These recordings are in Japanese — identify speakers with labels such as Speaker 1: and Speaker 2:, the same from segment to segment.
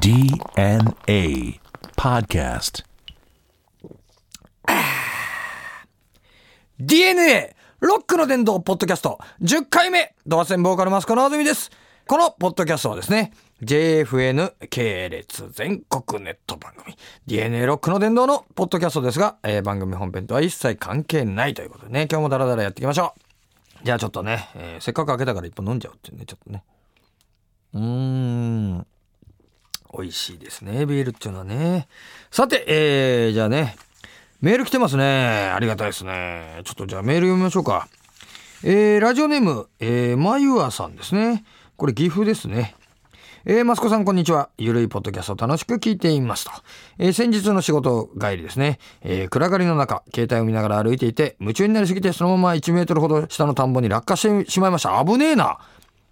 Speaker 1: DNA Podcast.
Speaker 2: DNA ロックの伝道ポッドキャスト10回目ドアセンボーカルマスコのあずみです。このポッドキャストはですね、JFN 系列全国ネット番組 DNA ロックの伝道のポッドキャストですが、えー番組本編とは一切関係ないということでね、今日もダラダラやっていきましょう。じゃあちょっとね、えーせっかく開けたから一本飲んじゃうっていうね、ちょっとね。うーん。美味しいですね、ビールっていうのはね。さて、えー、じゃあね、メール来てますね。ありがたいですね。ちょっとじゃあメール読みましょうか。えー、ラジオネーム、えー、まゆあさんですね。これ岐阜ですね。えー、マスコさんこんにちは。ゆるいポッドキャスト楽しく聞いていますと。えー、先日の仕事帰りですね。えー、暗がりの中、携帯を見ながら歩いていて、夢中になりすぎてそのまま1メートルほど下の田んぼに落下してしまいました。危ねえな。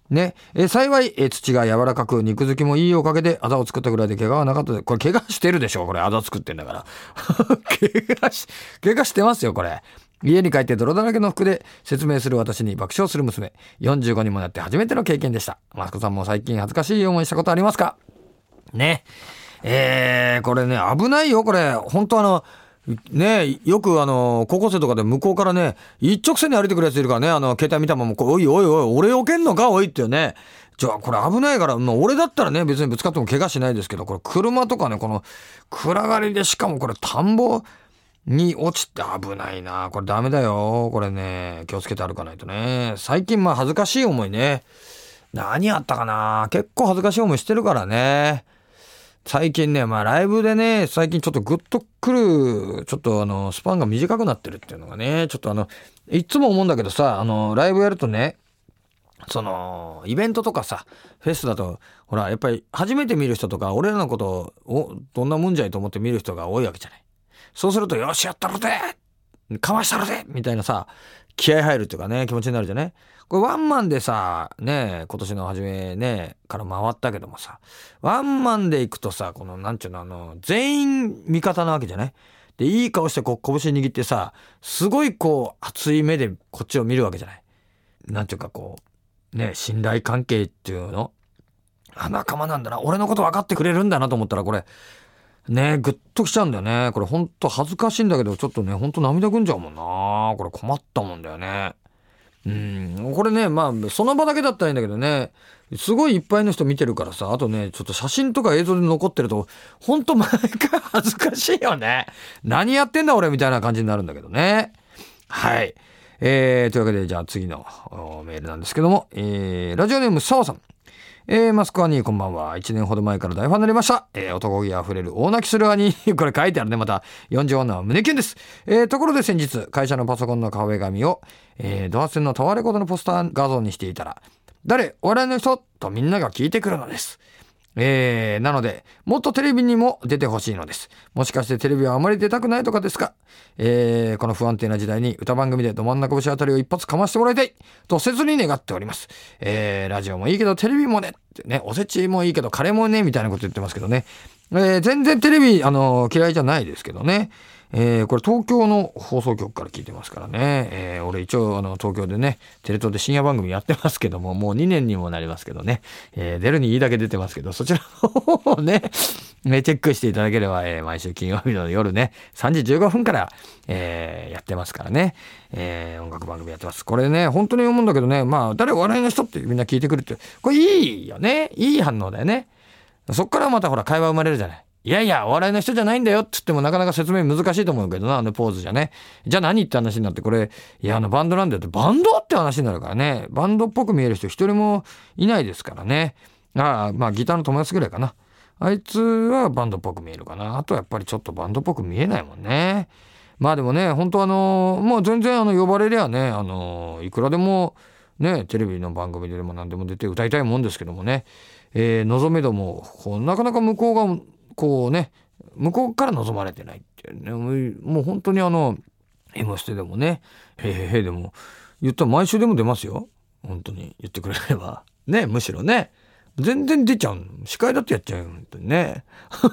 Speaker 2: ね。え幸い、え土が柔らかく、肉付きもいいおかげで、あざを作ったぐらいで怪我はなかったで、これ怪我してるでしょこれ、あざ作ってんだから。怪我し、怪我してますよ、これ。家に帰って泥だらけの服で説明する私に爆笑する娘。45にもなって初めての経験でした。マスコさんも最近恥ずかしい思いしたことありますか？ね。えー、これね、危ないよ、これ。本当あの、ねよくあの、高校生とかで向こうからね、一直線に歩いてくるやついるからね、あの、携帯見たまま、おいおいおい、俺避けんのかおいってね。じゃあ、これ危ないから、まあ、俺だったらね、別にぶつかっても怪我しないですけど、これ車とかね、この、暗がりで、しかもこれ田んぼに落ちて危ないな。これダメだよ。これね、気をつけて歩かないとね。最近、まあ、恥ずかしい思いね。何あったかな結構恥ずかしい思いしてるからね。最近ね、まあライブでね、最近ちょっとグッとくる、ちょっとあの、スパンが短くなってるっていうのがね、ちょっとあの、いつも思うんだけどさ、あの、ライブやるとね、その、イベントとかさ、フェスだと、ほら、やっぱり初めて見る人とか、俺らのことを、どんなもんじゃいと思って見る人が多いわけじゃない。そうすると、よし、やったろでかわしたろでみたいなさ、気合入るっていうかね、気持ちになるじゃね。これワンマンでさ、ね、今年の初めね、から回ったけどもさ、ワンマンで行くとさ、この、なんちゅうの、あの、全員味方なわけじゃない？で、いい顔してこう、拳握ってさ、すごいこう、熱い目でこっちを見るわけじゃない？なんていうかこう、ね、信頼関係っていうの？あ、仲間なんだな。俺のこと分かってくれるんだなと思ったら、これ、ねぐっときちゃうんだよね。これほんと恥ずかしいんだけど、ちょっとね、ほんと涙ぐんじゃうもんな。これ困ったもんだよね。うん、これね、まあ、その場だけだったらいいんだけどね、すごいいっぱいの人見てるからさ、あとね、ちょっと写真とか映像で残ってると、ほんと毎回恥ずかしいよね。何やってんだ俺みたいな感じになるんだけどね。はい。えー、というわけで、じゃあ次のメールなんですけども、えー、ラジオネーム、澤さん。えー、マスコアニーこんばんは。1年ほど前から大ファンになりました。えー、男気あふれる大泣きする兄。これ書いてあるね、また。40女は胸キュンです。えー、ところで先日、会社のパソコンの壁紙を、えー、ドアセンのタワーレコードのポスター画像にしていたら、誰？お笑いの人？とみんなが聞いてくるのです。えー、なので、もっとテレビにも出てほしいのです。もしかしてテレビはあまり出たくないとかですか？えー、この不安定な時代に歌番組でど真ん中節あたりを一発かましてもらいたいと切に願っております。えー、ラジオもいいけどテレビもねってね、おせちもいいけどカレーもね、みたいなこと言ってますけどね。えー、全然テレビ、あの嫌いじゃないですけどね。えー、これ東京の放送局から聞いてますからね。えー、俺一応あの東京でね、テレ東で深夜番組やってますけども、もう2年にもなりますけどね。えー、出るにいいだけ出てますけど、そちらの方をね、ね チェックしていただければ、えー、毎週金曜日の夜ね、3時15分から、えー、やってますからね。えー、音楽番組やってます。これね、本当に思うんだけどね、まあ、誰お笑いの人ってみんな聞いてくるって、これいいよね。いい反応だよね。そっからまたほら会話生まれるじゃない。いやいや、お笑いの人じゃないんだよって言ってもなかなか説明難しいと思うけどな、あのポーズじゃね。じゃあ何って話になって、これ、いや、あのバンドなんだよって、バンドって話になるからね。バンドっぽく見える人一人もいないですからね。ああ、まあギターの友達ぐらいかな。あいつはバンドっぽく見えるかな。あとやっぱりちょっとバンドっぽく見えないもんね。まあでもね、本当あの、もう全然あの呼ばれりゃね、あの、いくらでもね、テレビの番組でも何でも出て歌いたいもんですけどもね。えー、望めども、なかなか向こうが、こうね、向こうから望まれてないっていうね。もうもう本当にあの、M ステでもね、へへへでも、言ったら毎週でも出ますよ。本当に言ってくれれば。ね、むしろね。全然出ちゃう。司会だってやっちゃうよ。本当にね。本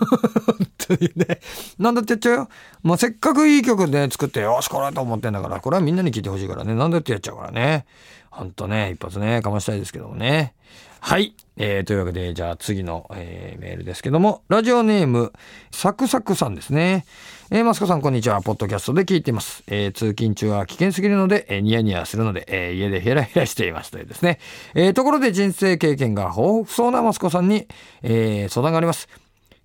Speaker 2: 当にね。なんだってやっちゃうよ。まあ、せっかくいい曲ね、作って、よし、これと思ってんだから、これはみんなに聞いてほしいからね。なんだってやっちゃうからね。ほんとね、一発ね、かましたいですけどもね。はい。えー、というわけで、じゃあ次の、えーメールですけども、ラジオネーム、サクサクさんですね。えー、マスコさん、こんにちは。ポッドキャストで聞いています。えー通勤中は危険すぎるので、えーニヤニヤするので、えー家でヘラヘラしています。というですね。えーところで人生経験が豊富そうなマスコさんに、えー相談があります。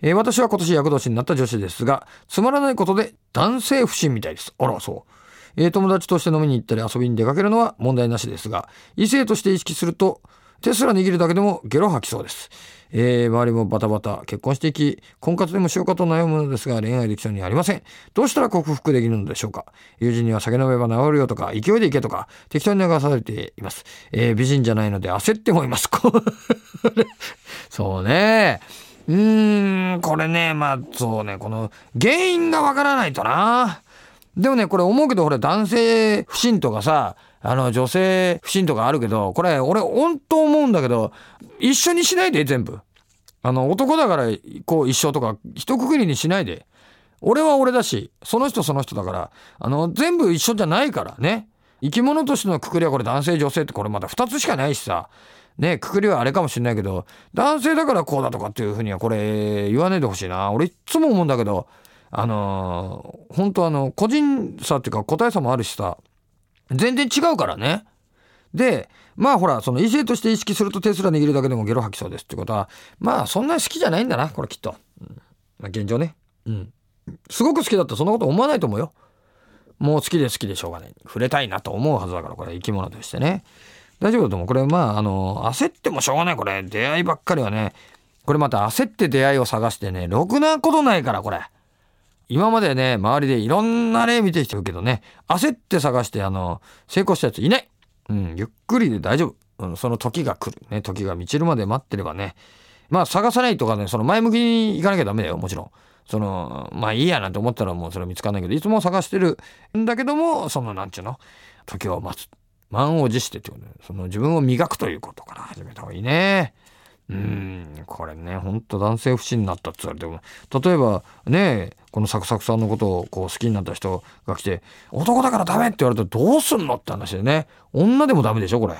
Speaker 2: えー私は今年役年になった女子ですが、つまらないことで男性不信みたいです。あら、そう。えー友達として飲みに行ったり遊びに出かけるのは問題なしですが、異性として意識すると、手すら握るだけでもゲロ吐きそうです。えー周りもバタバタ結婚していき婚活でもしようかと悩むのですが恋愛できそうにありません。どうしたら克服できるのでしょうか？友人には酒飲めば治るよとか勢いでいけとか適当に流されています、えー美人じゃないので焦ってもいます。そうね。うーんこれねまあそうねこの原因がわからないとな。でもね、これ思うけど、俺男性不信とかさ、あの女性不信とかあるけど、これ俺本当思うんだけど、一緒にしないで全部。あの男だからこう一緒とか一括りにしないで。俺は俺だし、その人その人だから、あの全部一緒じゃないからね。生き物としてのくくりはこれ男性女性ってこれまだ2つしかないしさ。ね、くくりはあれかもしれないけど、男性だからこうだとかっていうふうにはこれ言わないでほしいな。俺いっつも思うんだけど、あのー本当あの、個人差っていうか個体差もあるしさ、全然違うからね。で、まあほら、その異性として意識すると手すら握るだけでもゲロ吐きそうですってことは、まあそんなに好きじゃないんだな、これきっと。うんまあ、現状ね。うん。すごく好きだったらそんなこと思わないと思うよ。もう好きで好きでしょうがない。触れたいなと思うはずだから、これ生き物としてね。大丈夫だと思う。これまあ、あの、焦ってもしょうがない、これ。出会いばっかりはね。これまた焦って出会いを探してね、ろくなことないから、これ。今までね、周りでいろんな例見てきてるけどね、焦って探して、あの、成功したやついない。うん、ゆっくりで大丈夫。うん、その時が来る。ね、時が満ちるまで待ってればね。まあ、探さないとかね、その前向きに行かなきゃダメだよ、もちろん。その、まあいいやなんて思ったらもうそれは見つかんないけど、いつも探してるんだけども、その、なんちゅうの、時を待つ。満を持してってことね。その自分を磨くということから始めた方がいいね。うん、これね、ほんと男性不信になったって言われても、例えばね、このサクサクさんのことをこう好きになった人が来て、男だからダメって言われたらどうすんのって話でね。女でもダメでしょ、これ。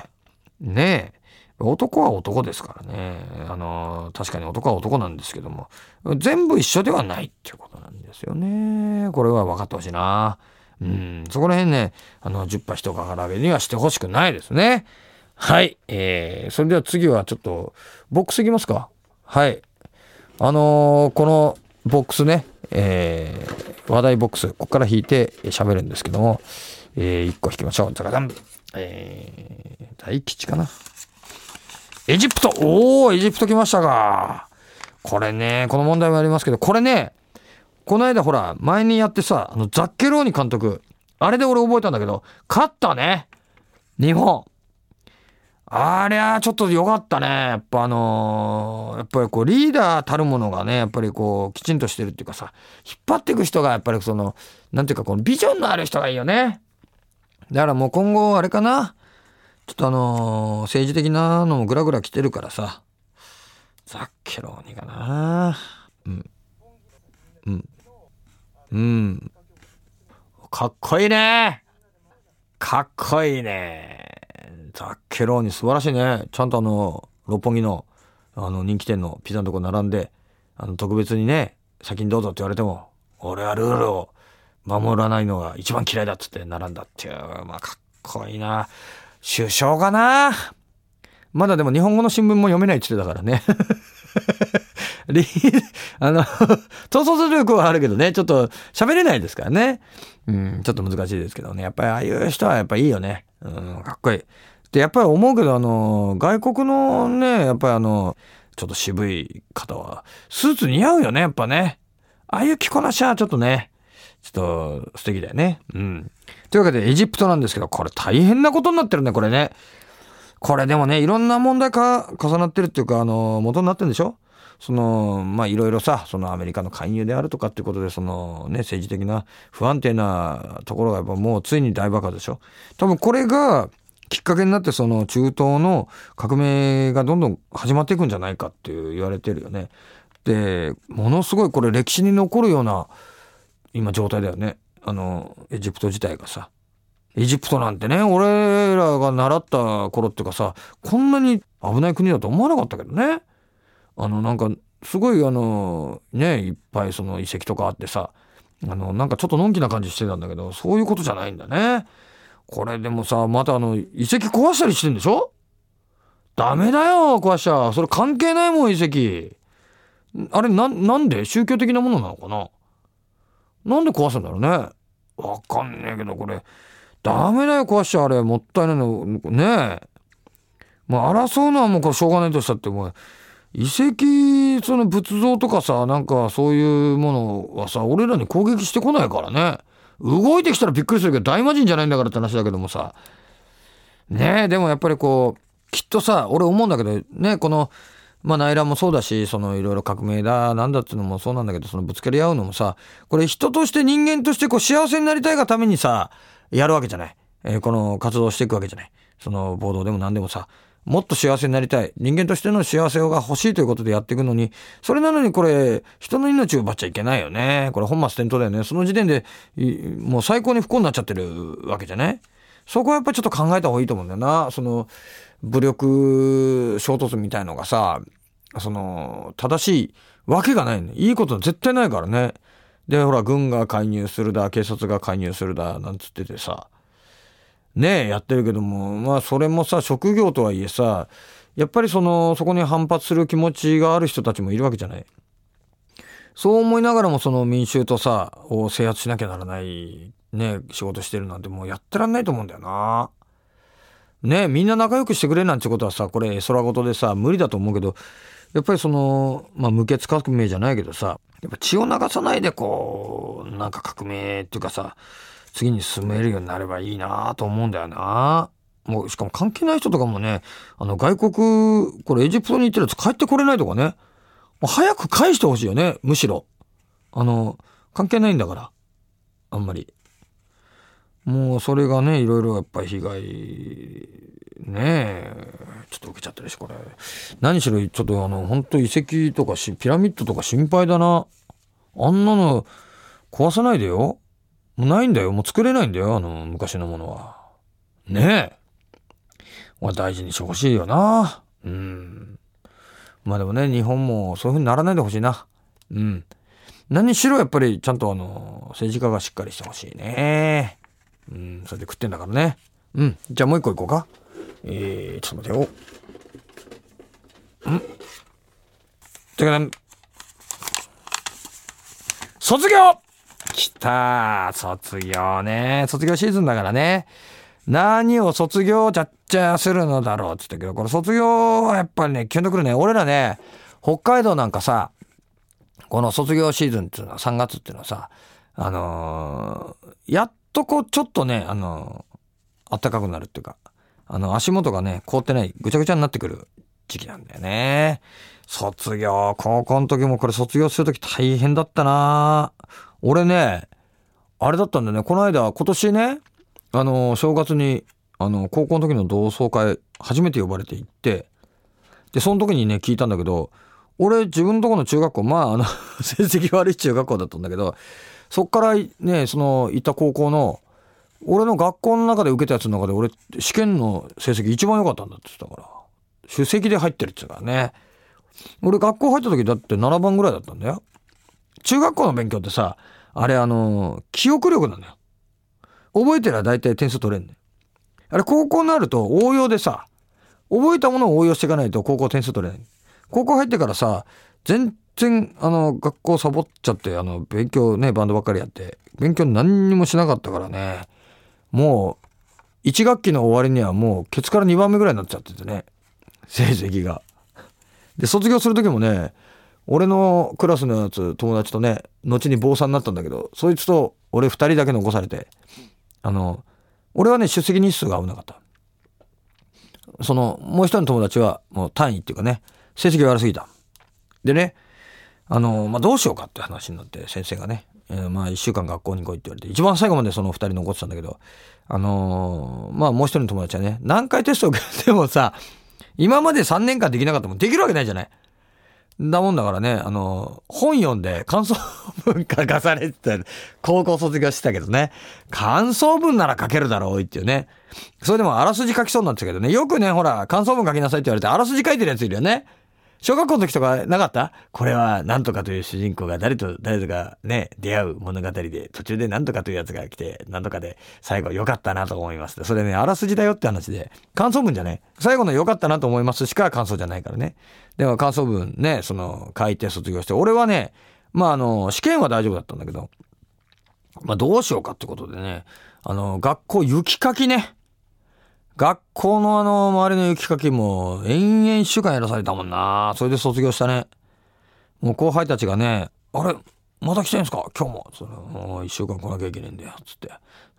Speaker 2: ねえ。男は男ですからね。あの、確かに男は男なんですけども、全部一緒ではないっていうことなんですよね。これは分かってほしいな。うん、そこら辺ね、あの、10波一からげにはしてほしくないですね。はい。えー、それでは次はちょっと、ボックスいきますか。はい。あのーこのボックスね、えー、話題ボックス、ここから引いて喋るんですけども、えー、1個引きましょう。ザカダン。えー、大吉かな。エジプトおー、エジプト来ましたか。これね、この問題もありますけど、これね、この間ほら、前にやってさ、あの、ザッケローニ監督、あれで俺覚えたんだけど、勝ったね。日本。ありゃちょっと良かったね。やっぱあのーやっぱりこうリーダーたるものがね、やっぱりこうきちんとしてるっていうかさ、引っ張っていく人がやっぱりその、なんていうかこのビジョンのある人がいいよね。だからもう今後あれかな。ちょっとあのー政治的なのもぐらぐら来てるからさ、ザッケローニかな。うん。うん。うん。かっこいいね。かっこいいね。ザッケローニ素晴らしいね。ちゃんとあの、六本木の、あの、人気店のピザのとこ並んで、あの、特別にね、先にどうぞって言われても、俺はルールを守らないのが一番嫌いだっつって並んだっていう、まあ、かっこいいな。首相かなまだでも日本語の新聞も読めないって言ってたからね。リあの、統率力はあるけどね、ちょっと喋れないですからね。うん、ちょっと難しいですけどね。やっぱりああいう人はやっぱいいよね。うん、かっこいい。で、やっぱり思うけど、あの、外国のね、やっぱりあの、ちょっと渋い方は、スーツ似合うよね、やっぱね。ああいう着こなしはちょっとね、ちょっと素敵だよね。うん。というわけで、エジプトなんですけど、これ大変なことになってるね、これね。これでもね、いろんな問題か重なってるっていうか、あの、元になってるんでしょその、まあ、いろいろさ、そのアメリカの介入であるとかっていうことで、そのね、政治的な不安定なところがやっぱもうついに大爆発でしょ多分これがきっかけになって、その中東の革命がどんどん始まっていくんじゃないかっていう言われてるよね。で、ものすごいこれ歴史に残るような今状態だよね。あの、エジプト自体がさ。エジプトなんてね、俺らが習った頃っていうかさ、こんなに危ない国だと思わなかったけどね。あの、なんか、すごいあの、ね、いっぱいその遺跡とかあってさ、あの、なんかちょっとのんきな感じしてたんだけど、そういうことじゃないんだね。これでもさ、またあの、遺跡壊したりしてんでしょ？ダメだよ、壊しちゃ。それ関係ないもん、遺跡。あれ、な、なんで？宗教的なものなのかな？なんで壊すんだろうね？わかんねえけど、これ。ダメだよ、壊しちゃあれ。もったいないの。ねえ。まあ、争うのはもうこれしょうがないとしたって、もう、遺跡、その仏像とかさ、なんかそういうものはさ、俺らに攻撃してこないからね。動いてきたらびっくりするけど、大魔神じゃないんだからって話だけどもさ。ねえ、でもやっぱりこう、きっとさ、俺思うんだけど、ね、この、まあ内乱もそうだし、そのいろいろ革命だ、なんだっていうのもそうなんだけど、そのぶつかり合うのもさ、これ人として人間としてこう幸せになりたいがためにさ、やるわけじゃない。えー、この活動していくわけじゃない。その暴動でも何でもさ、もっと幸せになりたい。人間としての幸せが欲しいということでやっていくのに、それなのにこれ、人の命を奪っちゃいけないよね。これ本末転倒だよね。その時点で、もう最高に不幸になっちゃってるわけじゃない？そこはやっぱちょっと考えた方がいいと思うんだよな。その、武力衝突みたいのがさ、その、正しいわけがないね。いいこと絶対ないからね。で、ほら、軍が介入するだ、警察が介入するだ、なんつっててさ、ね、やってるけども、まあ、それもさ、職業とはいえさ、やっぱりその、そこに反発する気持ちがある人たちもいるわけじゃない。そう思いながらもその民衆とさ、を制圧しなきゃならない、ね、仕事してるなんてもうやってらんないと思うんだよな。ねみんな仲良くしてくれなんてことはさ、これ空事でさ、無理だと思うけど、やっぱりその、まあ、無血革命じゃないけどさ、やっぱ血を流さないでこう、なんか革命っていうかさ、次に進めるようになればいいなと思うんだよな。もう、しかも関係ない人とかもね、あの、外国、これエジプトに行ってるやつ帰ってこれないとかね。もう早く返してほしいよね、むしろ。あの、関係ないんだから。あんまり。もうそれがね、いろいろやっぱり被害、ねえ、ちょっと受けちゃってるし、これ。何しろ、ちょっとあの、本当遺跡とかし、ピラミッドとか心配だな。あんなの壊さないでよ。もうないんだよ。もう作れないんだよ。あの、昔のものは。ねえ。俺大事にしてほしいよな。うん。まあでもね、日本もそういう風にならないでほしいな。うん。何しろやっぱりちゃんとあの、政治家がしっかりしてほしいね。うん、それで食ってんだからね。うん。じゃあもう一個いこうか。えー、ちょっと待てよ。んてかね、卒業来た卒業ね。卒業シーズンだからね。何を卒業ちゃっちゃするのだろうって言ったけど、これ卒業はやっぱりね、キュンとくるね。俺らね、北海道なんかさ、この卒業シーズンっていうのは3月っていうのはさ、あのー、やっとこう、ちょっとね、あのー、暖かくなるっていうか、あの、足元がね、凍ってない、ぐちゃぐちゃになってくる時期なんだよね。卒業、高校の時もこれ卒業する時大変だったな俺ね、あれだったんだよね、この間、今年ね、あの、正月に、あの、高校の時の同窓会、初めて呼ばれて行って、で、その時にね、聞いたんだけど、俺、自分のとこの中学校、まあ、あの 成績悪い中学校だったんだけど、そっからね、その、行った高校の、俺の学校の中で受けたやつの中で、俺、試験の成績一番良かったんだって言ってたから、首席で入ってるって言うからね。俺、学校入った時だって7番ぐらいだったんだよ。中学校の勉強ってさ、あれあの、記憶力なんだよ。覚えてりゃ大体点数取れんねあれ高校になると応用でさ、覚えたものを応用していかないと高校点数取れない。高校入ってからさ、全然、あの、学校サボっちゃって、あの、勉強ね、バンドばっかりやって、勉強何にもしなかったからね、もう、1学期の終わりにはもう、ケツから2番目ぐらいになっちゃっててね、成績が。で、卒業する時もね、俺のクラスのやつ、友達とね、後に坊さんになったんだけど、そいつと俺二人だけ残されて、あの、俺はね、出席日数が合わなかった。その、もう一人の友達は、もう単位っていうかね、成績悪すぎた。でね、あの、まあ、どうしようかって話になって、先生がね、えー、まあ、一週間学校に来いって言われて、一番最後までその二人残ってたんだけど、あのー、まあ、もう一人の友達はね、何回テスト受けてもさ、今まで3年間できなかったもんできるわけないじゃない。だもんだからね、あの、本読んで感想文書かされてた、高校卒業してたけどね、感想文なら書けるだろうっていうね。それでもあらすじ書きそうになってたけどね、よくね、ほら、感想文書きなさいって言われて、あらすじ書いてるやついるよね。小学校の時とかなかった？これは何とかという主人公が誰と誰とかね、出会う物語で、途中で何とかというやつが来て、何とかで最後良かったなと思います。それね、あらすじだよって話で、感想文じゃね、最後の良かったなと思いますしか感想じゃないからね。でも感想文ね、その書いて卒業して、俺はね、まああの、試験は大丈夫だったんだけど、まあどうしようかってことでね、あの、学校雪かきね。学校のあの、周りの雪かきも、延々週間やらされたもんな。それで卒業したね。もう後輩たちがね、あれ、また来てんすか？今日も。それもう一週間来なきゃいけねえんだよ。つって。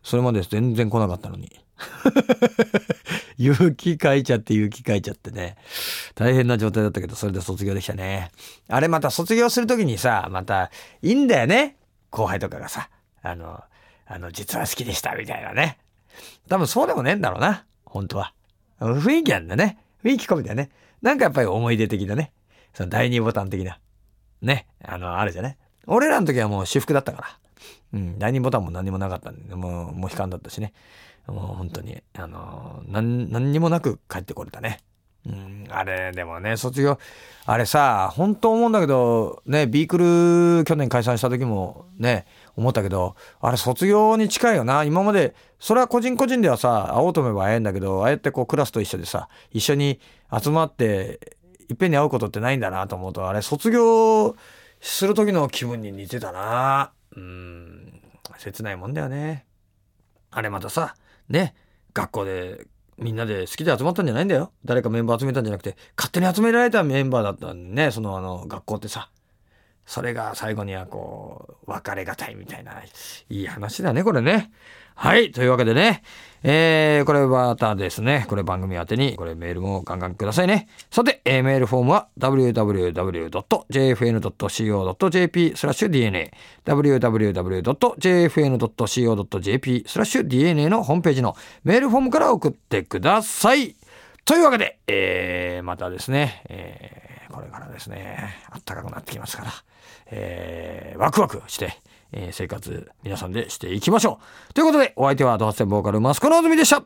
Speaker 2: それまで全然来なかったのに。雪かいちゃって雪かいちゃってね。大変な状態だったけど、それで卒業できたね。あれまた卒業するときにさ、またいいんだよね。後輩とかがさ、あの、あの、実は好きでしたみたいなね。多分そうでもねえんだろうな。本当は。雰囲気なんだね。雰囲気込みだよね。なんかやっぱり思い出的なね。その第二ボタン的な。ね。あの、あるじゃね。俺らの時はもう私服だったから。うん。第二ボタンも何もなかったんで、もう、もう悲観だったしね。もう本当に、あの、何、何にもなく帰ってこれたね。うん、あれ、でもね、卒業、あれさ、本当思うんだけど、ね、ビークル去年解散した時もね、思ったけど、あれ卒業に近いよな。今まで、それは個人個人ではさ、会おうと思えば会えんだけど、ああやってこうクラスと一緒でさ、一緒に集まって、いっぺんに会うことってないんだなと思うと、あれ卒業する時の気分に似てたな。うん、切ないもんだよね。あれまたさ、ね、学校でみんなで好きで集まったんじゃないんだよ。誰かメンバー集めたんじゃなくて、勝手に集められたメンバーだったんでね、そのあの、学校ってさ。それが最後にはこう、別れがたいみたいな、いい話だね、これね。はい。というわけでね、えー、これまたですね、これ番組宛てに、これメールもガンガンくださいね。さて、えー、メールフォームは www.jfn.co.jp スラッシュ DNA www.jfn.co.jp スラッシュ DNA のホームページのメールフォームから送ってください。というわけで、えー、またですね、えー、これからですね、暖かくなってきますから、えー、ワクワクして、えー、生活皆さんでしていきましょう。ということで、お相手はドハセンボーカルマスコのあずみでした。